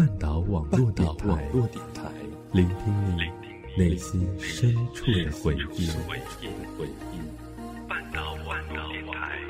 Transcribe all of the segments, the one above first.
半岛网络电台，聆听你内心深处的回忆。半岛网络电台。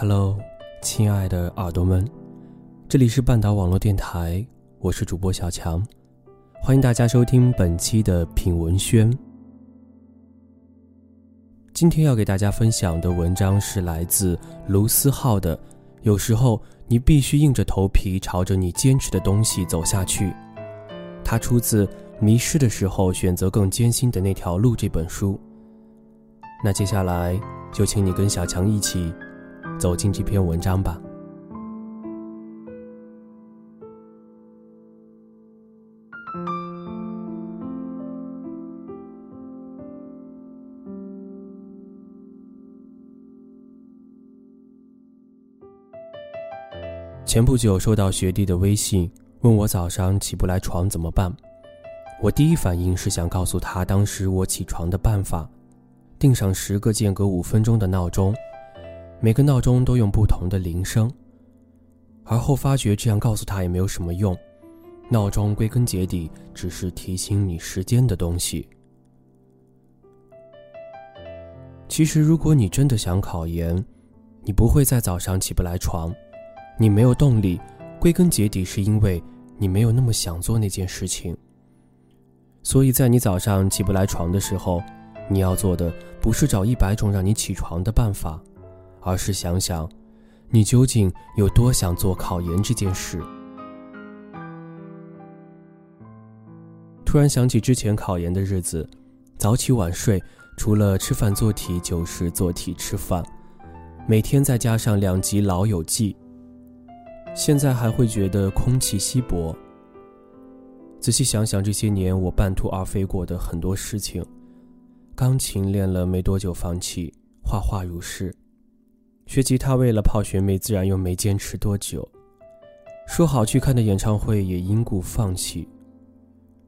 Hello，亲爱的耳朵们，这里是半岛网络电台，我是主播小强，欢迎大家收听本期的品文轩。今天要给大家分享的文章是来自卢思浩的《有时候你必须硬着头皮朝着你坚持的东西走下去》，它出自《迷失的时候选择更艰辛的那条路》这本书。那接下来就请你跟小强一起。走进这篇文章吧。前不久收到学弟的微信，问我早上起不来床怎么办。我第一反应是想告诉他，当时我起床的办法：定上十个间隔五分钟的闹钟。每个闹钟都用不同的铃声，而后发觉这样告诉他也没有什么用。闹钟归根结底只是提醒你时间的东西。其实，如果你真的想考研，你不会在早上起不来床，你没有动力，归根结底是因为你没有那么想做那件事情。所以在你早上起不来床的时候，你要做的不是找一百种让你起床的办法。而是想想，你究竟有多想做考研这件事。突然想起之前考研的日子，早起晚睡，除了吃饭做题就是做题吃饭，每天再加上两集《老友记》，现在还会觉得空气稀薄。仔细想想这些年我半途而废过的很多事情，钢琴练了没多久放弃，画画如是。学吉他为了泡学妹，自然又没坚持多久。说好去看的演唱会也因故放弃。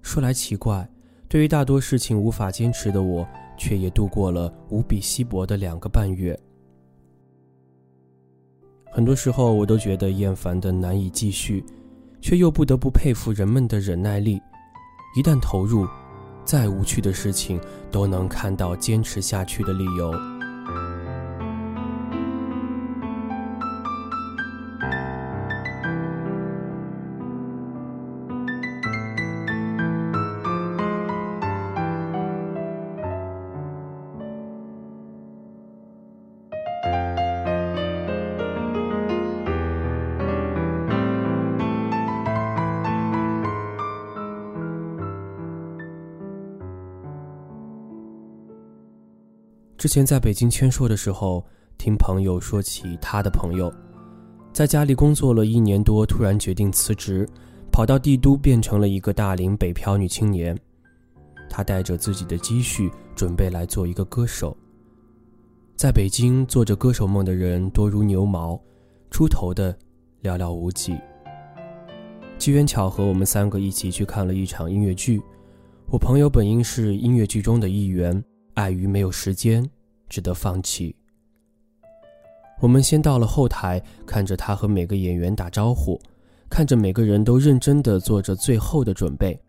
说来奇怪，对于大多事情无法坚持的我，却也度过了无比稀薄的两个半月。很多时候，我都觉得厌烦的难以继续，却又不得不佩服人们的忍耐力。一旦投入，再无趣的事情都能看到坚持下去的理由。之前在北京签售的时候，听朋友说起他的朋友，在家里工作了一年多，突然决定辞职，跑到帝都，变成了一个大龄北漂女青年。她带着自己的积蓄，准备来做一个歌手。在北京做着歌手梦的人多如牛毛，出头的寥寥无几。机缘巧合，我们三个一起去看了一场音乐剧。我朋友本应是音乐剧中的一员。碍于没有时间，只得放弃。我们先到了后台，看着他和每个演员打招呼，看着每个人都认真的做着最后的准备。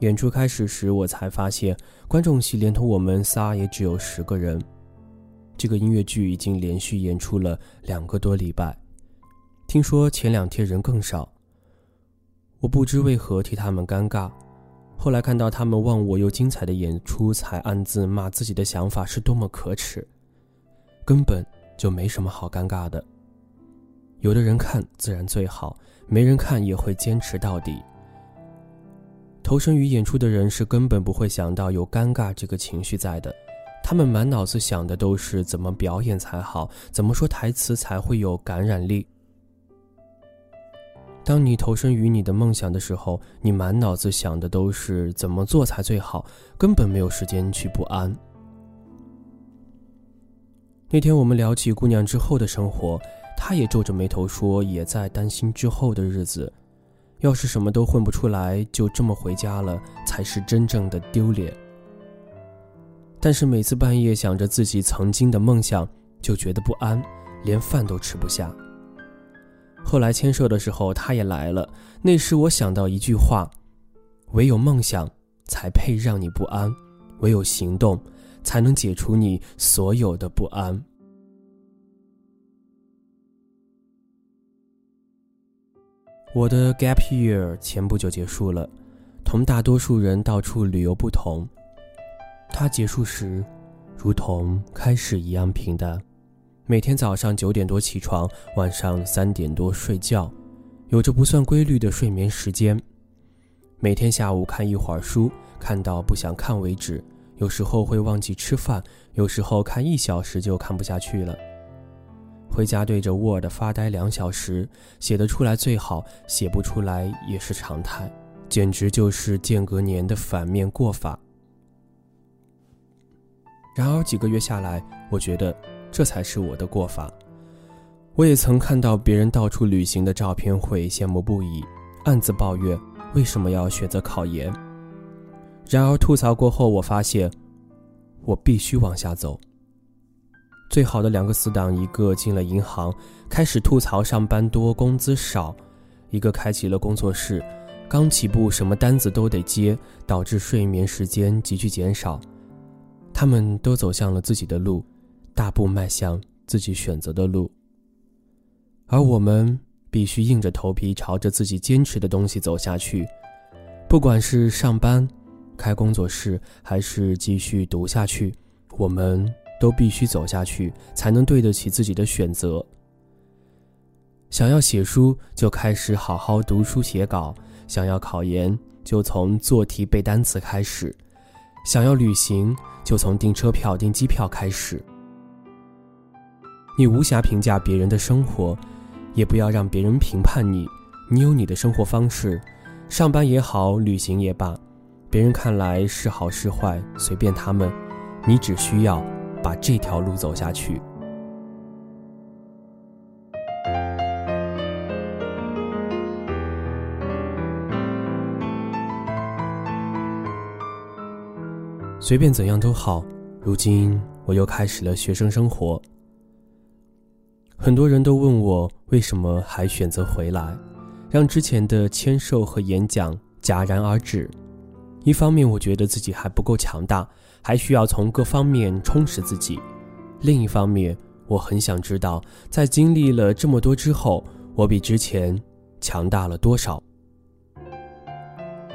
演出开始时，我才发现观众席连同我们仨也只有十个人。这个音乐剧已经连续演出了两个多礼拜，听说前两天人更少。我不知为何替他们尴尬。后来看到他们忘我又精彩的演出，才暗自骂自己的想法是多么可耻，根本就没什么好尴尬的。有的人看自然最好，没人看也会坚持到底。投身于演出的人是根本不会想到有尴尬这个情绪在的，他们满脑子想的都是怎么表演才好，怎么说台词才会有感染力。当你投身于你的梦想的时候，你满脑子想的都是怎么做才最好，根本没有时间去不安。那天我们聊起姑娘之后的生活，她也皱着眉头说，也在担心之后的日子。要是什么都混不出来，就这么回家了，才是真正的丢脸。但是每次半夜想着自己曾经的梦想，就觉得不安，连饭都吃不下。后来签售的时候，他也来了。那时我想到一句话：唯有梦想，才配让你不安；唯有行动，才能解除你所有的不安。我的 gap year 前不久结束了，同大多数人到处旅游不同，它结束时，如同开始一样平淡。每天早上九点多起床，晚上三点多睡觉，有着不算规律的睡眠时间。每天下午看一会儿书，看到不想看为止。有时候会忘记吃饭，有时候看一小时就看不下去了。回家对着 Word 发呆两小时，写得出来最好，写不出来也是常态，简直就是间隔年的反面过法。然而几个月下来，我觉得这才是我的过法。我也曾看到别人到处旅行的照片，会羡慕不已，暗自抱怨为什么要选择考研。然而吐槽过后，我发现我必须往下走。最好的两个死党，一个进了银行，开始吐槽上班多工资少；一个开启了工作室，刚起步什么单子都得接，导致睡眠时间急剧减少。他们都走向了自己的路，大步迈向自己选择的路。而我们必须硬着头皮朝着自己坚持的东西走下去，不管是上班、开工作室，还是继续读下去，我们。都必须走下去，才能对得起自己的选择。想要写书，就开始好好读书写稿；想要考研，就从做题背单词开始；想要旅行，就从订车票订机票开始。你无暇评价别人的生活，也不要让别人评判你。你有你的生活方式，上班也好，旅行也罢，别人看来是好是坏，随便他们。你只需要。把这条路走下去。随便怎样都好。如今我又开始了学生生活。很多人都问我为什么还选择回来，让之前的签售和演讲戛然而止。一方面，我觉得自己还不够强大。还需要从各方面充实自己。另一方面，我很想知道，在经历了这么多之后，我比之前强大了多少。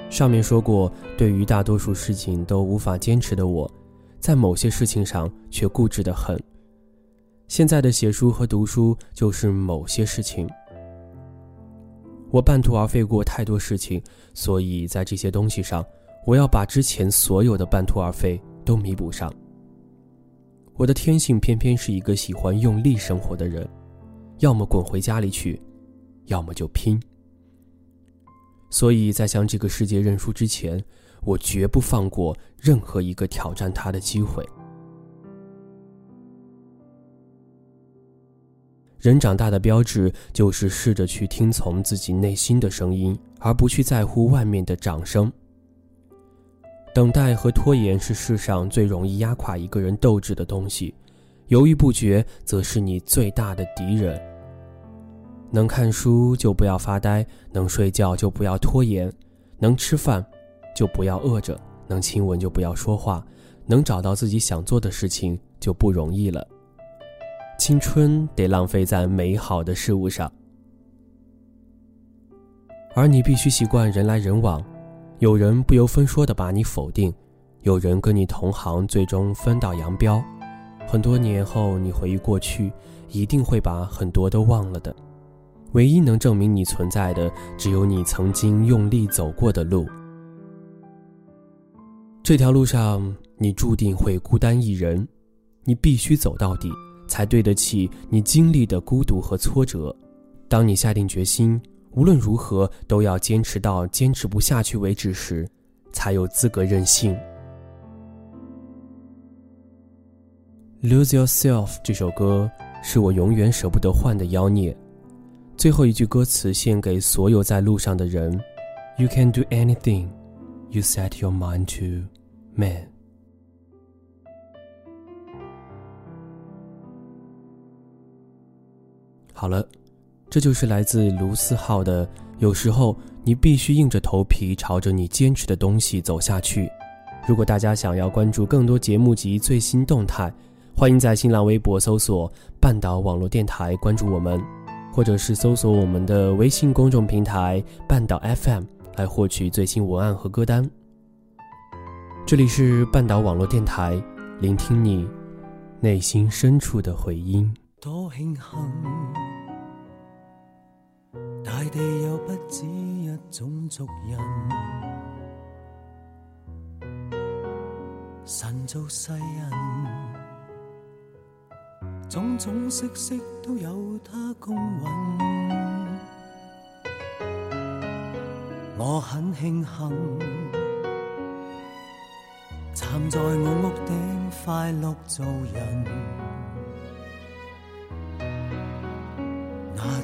上面说过，对于大多数事情都无法坚持的我，在某些事情上却固执的很。现在的写书和读书就是某些事情。我半途而废过太多事情，所以在这些东西上，我要把之前所有的半途而废。都弥补上。我的天性偏偏是一个喜欢用力生活的人，要么滚回家里去，要么就拼。所以在向这个世界认输之前，我绝不放过任何一个挑战他的机会。人长大的标志就是试着去听从自己内心的声音，而不去在乎外面的掌声。等待和拖延是世上最容易压垮一个人斗志的东西，犹豫不决则是你最大的敌人。能看书就不要发呆，能睡觉就不要拖延，能吃饭就不要饿着，能亲吻就不要说话，能找到自己想做的事情就不容易了。青春得浪费在美好的事物上，而你必须习惯人来人往。有人不由分说的把你否定，有人跟你同行，最终分道扬镳。很多年后，你回忆过去，一定会把很多都忘了的。唯一能证明你存在的，只有你曾经用力走过的路。这条路上，你注定会孤单一人，你必须走到底，才对得起你经历的孤独和挫折。当你下定决心，无论如何都要坚持到坚持不下去为止时，才有资格任性。《Lose Yourself》这首歌是我永远舍不得换的妖孽。最后一句歌词献给所有在路上的人：You can do anything you set your mind to, man。好了，这就是来自卢思浩的。有时候你必须硬着头皮朝着你坚持的东西走下去。如果大家想要关注更多节目及最新动态，欢迎在新浪微博搜索“半岛网络电台”关注我们，或者是搜索我们的微信公众平台“半岛 FM” 来获取最新文案和歌单。这里是半岛网络电台，聆听你内心深处的回音。多庆幸，大地有不止一种族人，神造世人。种种色色都有他公允，我很庆幸站在我屋顶快乐做人，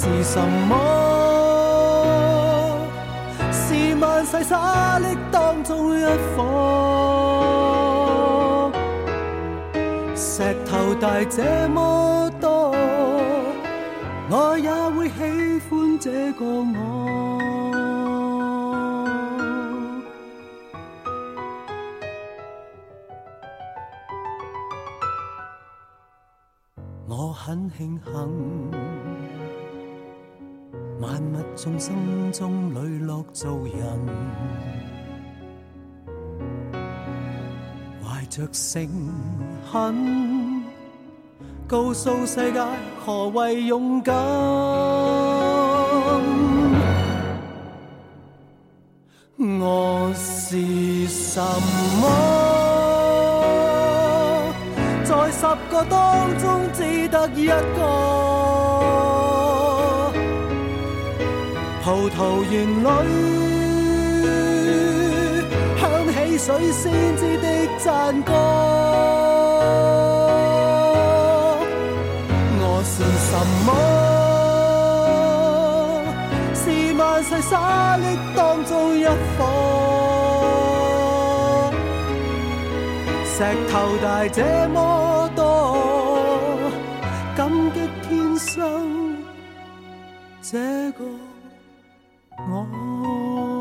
是什么？是万世沙砾当中一颗，石头大这么？多。我也会喜欢这个我。我很庆幸，万物众生中磊落做人，怀着诚恳。告诉世界何为勇敢？我是什么？在十个当中只得一个。葡萄园里响起水仙子的赞歌。我是什么？是万世沙砾当中一颗，石头大这么多，感激天生这个我。